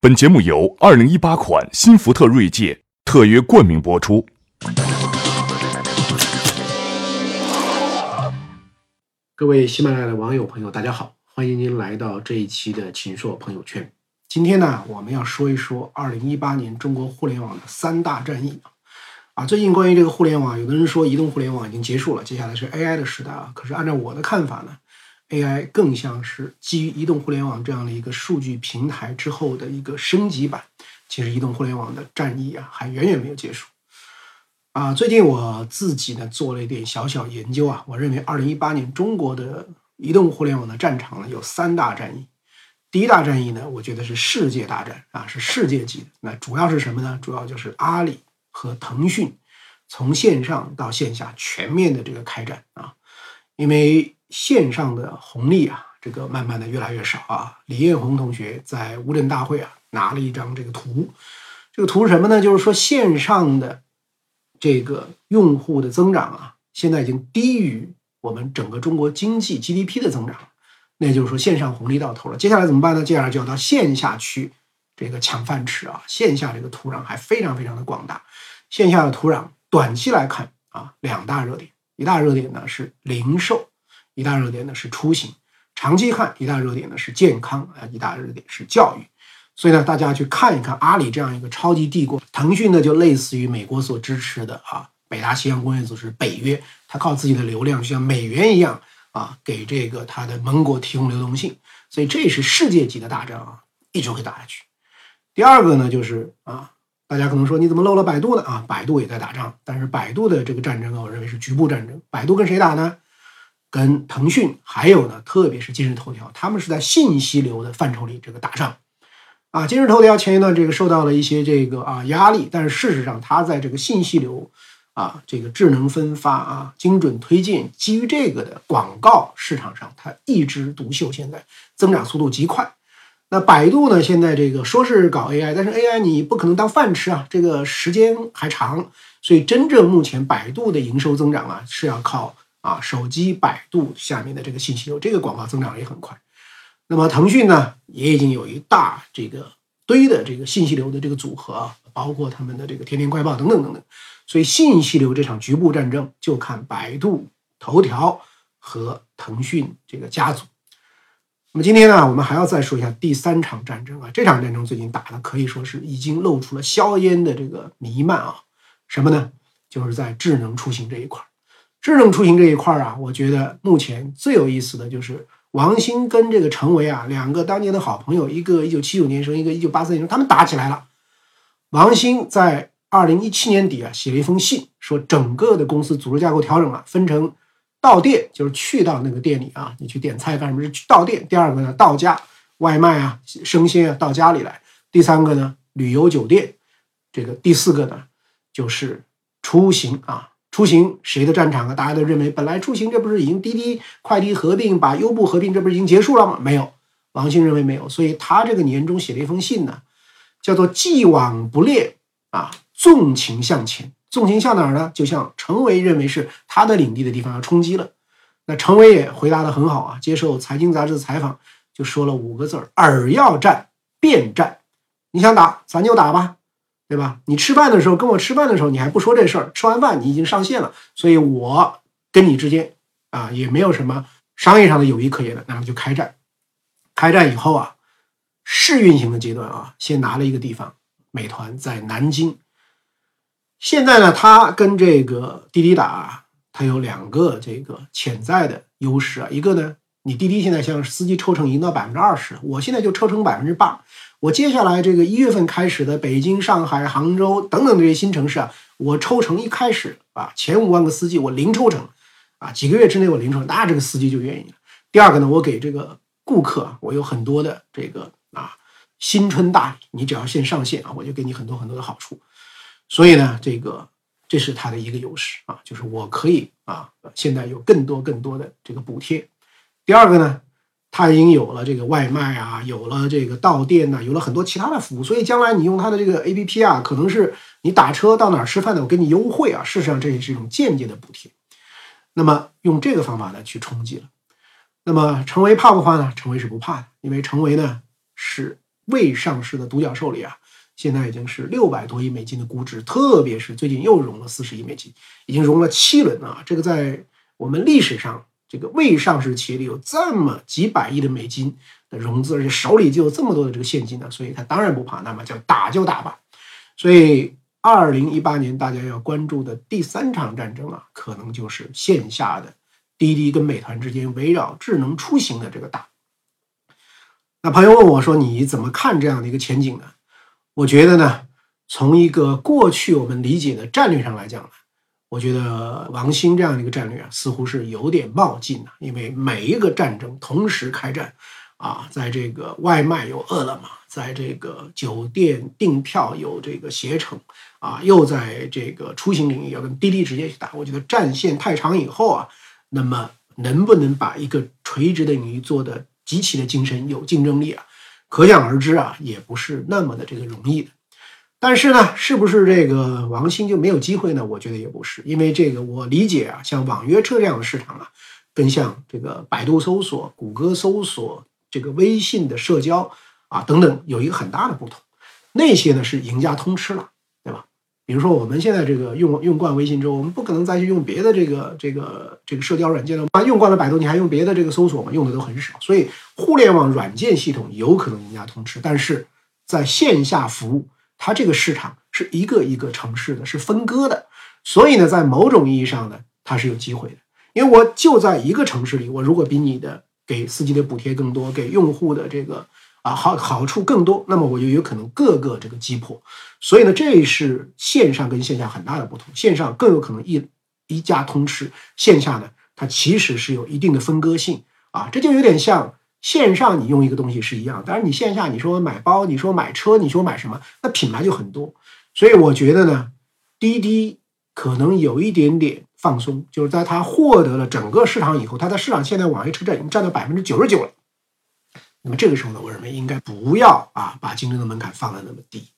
本节目由二零一八款新福特锐界特约冠名播出。各位喜马拉雅的网友朋友，大家好，欢迎您来到这一期的秦朔朋友圈。今天呢，我们要说一说二零一八年中国互联网的三大战役啊。最近关于这个互联网，有的人说移动互联网已经结束了，接下来是 AI 的时代啊。可是按照我的看法呢？AI 更像是基于移动互联网这样的一个数据平台之后的一个升级版。其实，移动互联网的战役啊，还远远没有结束。啊，最近我自己呢做了一点小小研究啊，我认为2018年中国的移动互联网的战场呢有三大战役。第一大战役呢，我觉得是世界大战啊，是世界级的。那主要是什么呢？主要就是阿里和腾讯从线上到线下全面的这个开展啊，因为。线上的红利啊，这个慢慢的越来越少啊。李彦宏同学在乌镇大会啊拿了一张这个图，这个图是什么呢？就是说线上的这个用户的增长啊，现在已经低于我们整个中国经济 GDP 的增长，那就是说线上红利到头了。接下来怎么办呢？接下来就要到线下去这个抢饭吃啊。线下这个土壤还非常非常的广大，线下的土壤短期来看啊，两大热点，一大热点呢是零售。一大热点呢是出行，长期看一大热点呢是健康啊，一大热点是教育，所以呢，大家去看一看阿里这样一个超级帝国，腾讯呢就类似于美国所支持的啊北大西洋工业组织北约，它靠自己的流量就像美元一样啊，给这个它的盟国提供流动性，所以这是世界级的大战啊，一直会打下去。第二个呢就是啊，大家可能说你怎么漏了百度呢？啊，百度也在打仗，但是百度的这个战争啊，我认为是局部战争，百度跟谁打呢？跟腾讯还有呢，特别是今日头条，他们是在信息流的范畴里这个打仗，啊，今日头条前一段这个受到了一些这个啊压力，但是事实上它在这个信息流啊这个智能分发啊精准推荐基于这个的广告市场上，它一枝独秀，现在增长速度极快。那百度呢，现在这个说是搞 AI，但是 AI 你不可能当饭吃啊，这个时间还长，所以真正目前百度的营收增长啊是要靠。啊，手机百度下面的这个信息流，这个广告增长也很快。那么腾讯呢，也已经有一大这个堆的这个信息流的这个组合，包括他们的这个天天快报等等等等。所以信息流这场局部战争，就看百度、头条和腾讯这个家族。那么今天呢，我们还要再说一下第三场战争啊，这场战争最近打的可以说是已经露出了硝烟的这个弥漫啊。什么呢？就是在智能出行这一块儿。智能出行这一块儿啊，我觉得目前最有意思的就是王兴跟这个陈维啊，两个当年的好朋友，一个一九七九年生，一个一九八四年生，他们打起来了。王兴在二零一七年底啊，写了一封信，说整个的公司组织架构调整了，分成到店，就是去到那个店里啊，你去点菜干什么？是到店。第二个呢，到家外卖啊，生鲜啊，到家里来。第三个呢，旅游酒店。这个第四个呢，就是出行啊。出行谁的战场啊？大家都认为本来出行这不是已经滴滴快滴合并把优步合并，这不是已经结束了吗？没有，王兴认为没有，所以他这个年终写了一封信呢，叫做“既往不恋啊，纵情向前”。纵情向哪儿呢？就像程维认为是他的领地的地方要冲击了。那程维也回答的很好啊，接受财经杂志的采访就说了五个字儿：“尔要战便战，你想打咱就打吧。”对吧？你吃饭的时候跟我吃饭的时候，你还不说这事儿。吃完饭你已经上线了，所以我跟你之间啊也没有什么商业上的友谊可言了。那么就开战。开战以后啊，试运行的阶段啊，先拿了一个地方，美团在南京。现在呢，它跟这个滴滴打，它有两个这个潜在的优势啊。一个呢，你滴滴现在像司机抽成已经到百分之二十，我现在就抽成百分之八。我接下来这个一月份开始的北京、上海、杭州等等这些新城市啊，我抽成一开始啊，前五万个司机我零抽成，啊，几个月之内我零抽成，那这个司机就愿意了。第二个呢，我给这个顾客我有很多的这个啊新春大礼，你只要先上线啊，我就给你很多很多的好处。所以呢，这个这是它的一个优势啊，就是我可以啊，现在有更多更多的这个补贴。第二个呢。它已经有了这个外卖啊，有了这个到店呐，有了很多其他的服务，所以将来你用它的这个 A P P 啊，可能是你打车到哪儿吃饭的，我给你优惠啊。事实上，这也是一种间接的补贴。那么用这个方法呢去冲击了。那么成为怕不怕呢？成为是不怕的，因为成为呢是未上市的独角兽里啊，现在已经是六百多亿美金的估值，特别是最近又融了四十亿美金，已经融了七轮啊！这个在我们历史上，这个未上市企业里有这么几百亿的美金的融资，而且手里就有这么多的这个现金呢，所以他当然不怕，那么叫打就打吧。所以，二零一八年大家要关注的第三场战争啊，可能就是线下的滴滴跟美团之间围绕智能出行的这个打。那朋友问我说：“你怎么看这样的一个前景呢？”我觉得呢，从一个过去我们理解的战略上来讲，我觉得王兴这样的一个战略啊，似乎是有点冒进的。因为每一个战争同时开战，啊，在这个外卖有饿了么，在这个酒店订票有这个携程，啊，又在这个出行领域要跟滴滴直接去打。我觉得战线太长以后啊，那么能不能把一个垂直的领域做的？极其的精神有竞争力啊，可想而知啊，也不是那么的这个容易的。但是呢，是不是这个王兴就没有机会呢？我觉得也不是，因为这个我理解啊，像网约车这样的市场啊，跟像这个百度搜索、谷歌搜索、这个微信的社交啊等等，有一个很大的不同。那些呢是赢家通吃了。对吧比如说，我们现在这个用用惯微信之后，我们不可能再去用别的这个这个这个社交软件了。啊，用惯了百度，你还用别的这个搜索吗？用的都很少。所以，互联网软件系统有可能赢家通吃，但是在线下服务，它这个市场是一个一个城市的，是分割的。所以呢，在某种意义上呢，它是有机会的。因为我就在一个城市里，我如果比你的给司机的补贴更多，给用户的这个。啊，好好处更多，那么我就有可能各个这个击破，所以呢，这是线上跟线下很大的不同。线上更有可能一一家通吃，线下呢，它其实是有一定的分割性啊。这就有点像线上你用一个东西是一样，但是你线下你说买包，你说买车，你说买什么，那品牌就很多。所以我觉得呢，滴滴可能有一点点放松，就是在它获得了整个市场以后，它在市场现在网约车占已经占到百分之九十九了。那么这个时候呢，我认为应该不要啊把竞争的门槛放的那么低，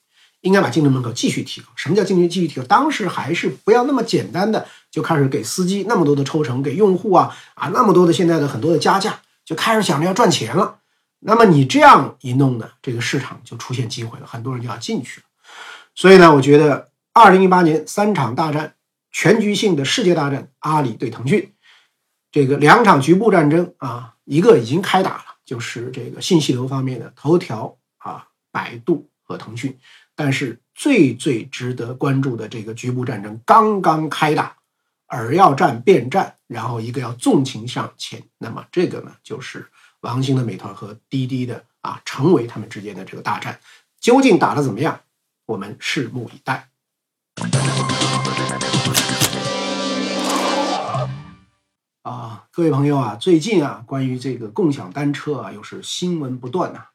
应该把竞争门槛继续提高。什么叫竞争继续提高？当时还是不要那么简单的就开始给司机那么多的抽成，给用户啊啊那么多的现在的很多的加价，就开始想着要赚钱了。那么你这样一弄呢，这个市场就出现机会了，很多人就要进去了。所以呢，我觉得二零一八年三场大战，全局性的世界大战，阿里对腾讯，这个两场局部战争啊，一个已经开打了。就是这个信息流方面的头条啊、百度和腾讯，但是最最值得关注的这个局部战争刚刚开打，饵要战便战，然后一个要纵情向前，那么这个呢就是王兴的美团和滴滴的啊，成为他们之间的这个大战，究竟打得怎么样，我们拭目以待。啊，各位朋友啊，最近啊，关于这个共享单车啊，又是新闻不断呐。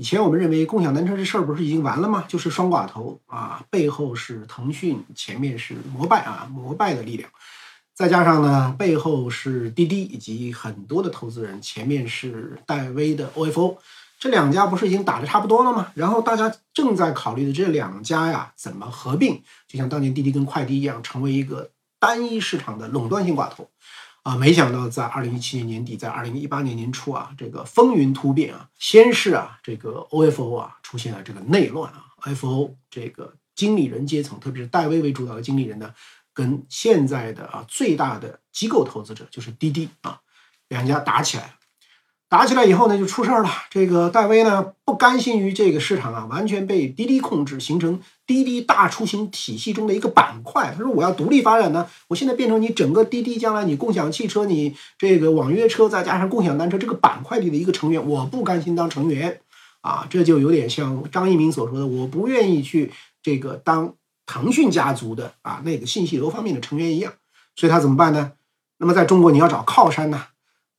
以前我们认为共享单车这事儿不是已经完了吗？就是双寡头啊，背后是腾讯，前面是摩拜啊，摩拜的力量，再加上呢，背后是滴滴以及很多的投资人，前面是戴威的 OFO，这两家不是已经打的差不多了吗？然后大家正在考虑的这两家呀，怎么合并？就像当年滴滴跟快滴一样，成为一个单一市场的垄断性寡头。啊，没想到在二零一七年年底，在二零一八年年初啊，这个风云突变啊，先是啊，这个 OFO 啊出现了这个内乱啊，FO 这个经理人阶层，特别是戴威为主导的经理人呢，跟现在的啊最大的机构投资者就是滴滴啊，两家打起来了。打起来以后呢，就出事儿了。这个戴威呢，不甘心于这个市场啊完全被滴滴控制，形成滴滴大出行体系中的一个板块。他说：“我要独立发展呢，我现在变成你整个滴滴将来你共享汽车、你这个网约车，再加上共享单车这个板块里的一个成员，我不甘心当成员啊！这就有点像张一鸣所说的，我不愿意去这个当腾讯家族的啊那个信息流方面的成员一样。所以他怎么办呢？那么在中国你要找靠山呢？”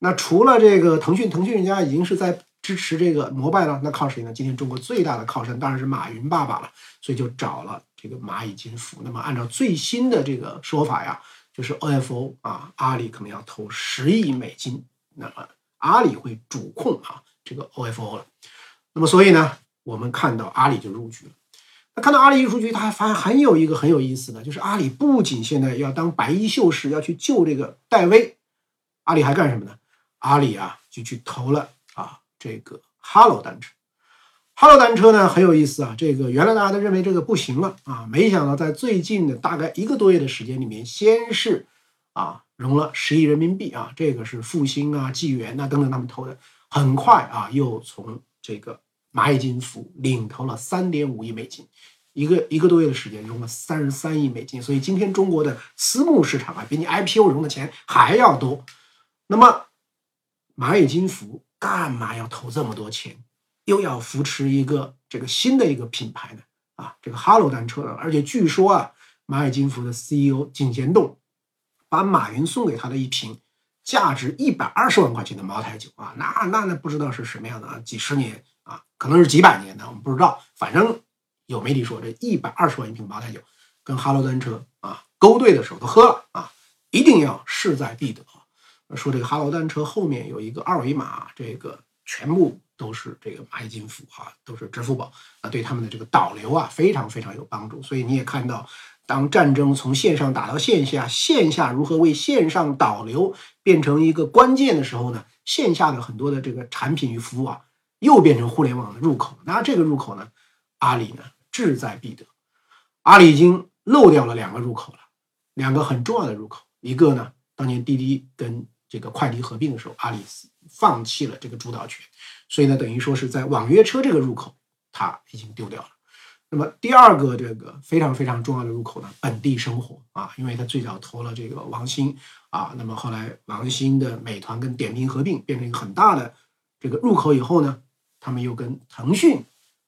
那除了这个腾讯，腾讯人家已经是在支持这个摩拜了，那靠谁呢？今天中国最大的靠山当然是马云爸爸了，所以就找了这个蚂蚁金服。那么按照最新的这个说法呀，就是 OFO 啊，阿里可能要投十亿美金，那么阿里会主控啊这个 OFO 了。那么所以呢，我们看到阿里就入局了。那看到阿里入局，他还发现很有一个很有意思的，就是阿里不仅现在要当白衣秀士，要去救这个戴威，阿里还干什么呢？阿里啊，就去投了啊，这个 Hello 单车哈罗单车呢很有意思啊，这个原来大家都认为这个不行了啊，没想到在最近的大概一个多月的时间里面，先是啊融了十亿人民币啊，这个是复兴啊、纪元呐等等他们投的，很快啊又从这个蚂蚁金服领投了三点五亿美金，一个一个多月的时间融了三十三亿美金，所以今天中国的私募市场啊比你 IPO 融的钱还要多。那么蚂蚁金服干嘛要投这么多钱？又要扶持一个这个新的一个品牌呢？啊，这个哈罗单车呢？而且据说啊，蚂蚁金服的 CEO 井贤栋把马云送给他的一瓶价值一百二十万块钱的茅台酒啊，那那那不知道是什么样的啊，几十年啊，可能是几百年的，我们不知道。反正有媒体说，这一百二十万一瓶茅台酒跟哈罗单车啊勾兑的时候都喝了啊，一定要势在必得。说这个哈罗单车后面有一个二维码，这个全部。都是这个蚂蚁金服啊，都是支付宝啊，对他们的这个导流啊，非常非常有帮助。所以你也看到，当战争从线上打到线下，线下如何为线上导流变成一个关键的时候呢？线下的很多的这个产品与服务啊，又变成互联网的入口。那这个入口呢，阿里呢志在必得。阿里已经漏掉了两个入口了，两个很重要的入口。一个呢，当年滴滴跟这个快递合并的时候，阿里放弃了这个主导权。所以呢，等于说是在网约车这个入口，它已经丢掉了。那么第二个这个非常非常重要的入口呢，本地生活啊，因为它最早投了这个王兴啊，那么后来王兴的美团跟点评合并，变成一个很大的这个入口以后呢，他们又跟腾讯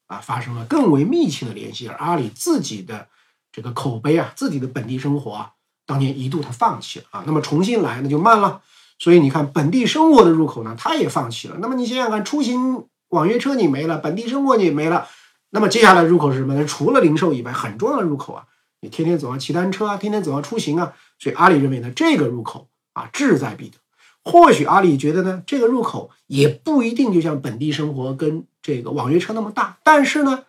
啊发生了更为密切的联系，而阿里自己的这个口碑啊，自己的本地生活啊，当年一度他放弃了啊，那么重新来那就慢了。所以你看，本地生活的入口呢，它也放弃了。那么你想想看，出行网约车你没了，本地生活你没了，那么接下来入口是什么呢？除了零售以外，很重要的入口啊，你天天总要骑单车啊，天天总要出行啊。所以阿里认为呢，这个入口啊，志在必得。或许阿里觉得呢，这个入口也不一定就像本地生活跟这个网约车那么大，但是呢，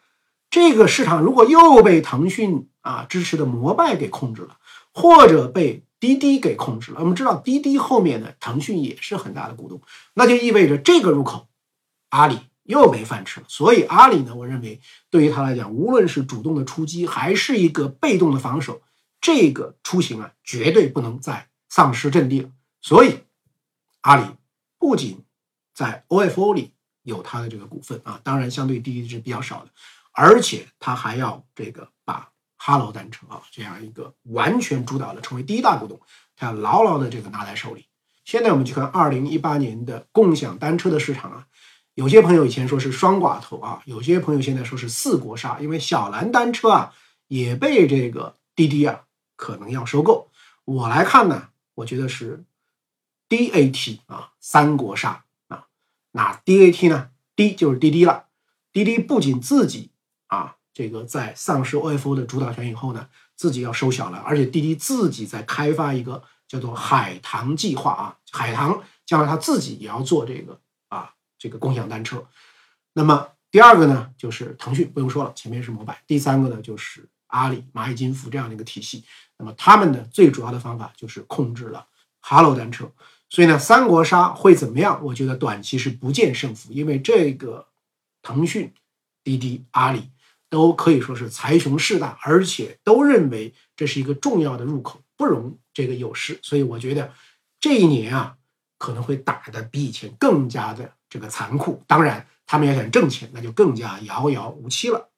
这个市场如果又被腾讯啊支持的摩拜给控制了，或者被滴滴给控制了。我们知道滴滴后面的，腾讯也是很大的股东，那就意味着这个入口，阿里又没饭吃了。所以阿里呢，我认为对于他来讲，无论是主动的出击，还是一个被动的防守，这个出行啊，绝对不能再丧失阵地了。所以阿里不仅在 OFO 里有它的这个股份啊，当然相对滴滴是比较少的，而且他还要这个把。哈罗单车啊，这样一个完全主导的，成为第一大股东，他要牢牢的这个拿在手里。现在我们去看二零一八年的共享单车的市场啊，有些朋友以前说是双寡头啊，有些朋友现在说是四国杀，因为小蓝单车啊也被这个滴滴啊可能要收购。我来看呢，我觉得是 DAT 啊三国杀啊，那 DAT 呢，D 就是滴滴了，滴滴不仅自己啊。这个在丧失 OFO 的主导权以后呢，自己要收小了，而且滴滴自己在开发一个叫做海棠计划啊，海棠将来他自己也要做这个啊，这个共享单车。那么第二个呢，就是腾讯不用说了，前面是摩拜。第三个呢，就是阿里、蚂蚁金服这样的一个体系。那么他们的最主要的方法就是控制了哈罗单车。所以呢，三国杀会怎么样？我觉得短期是不见胜负，因为这个腾讯、滴滴、阿里。都可以说是财雄势大，而且都认为这是一个重要的入口，不容这个有失。所以我觉得这一年啊，可能会打得比以前更加的这个残酷。当然，他们要想挣钱，那就更加遥遥无期了。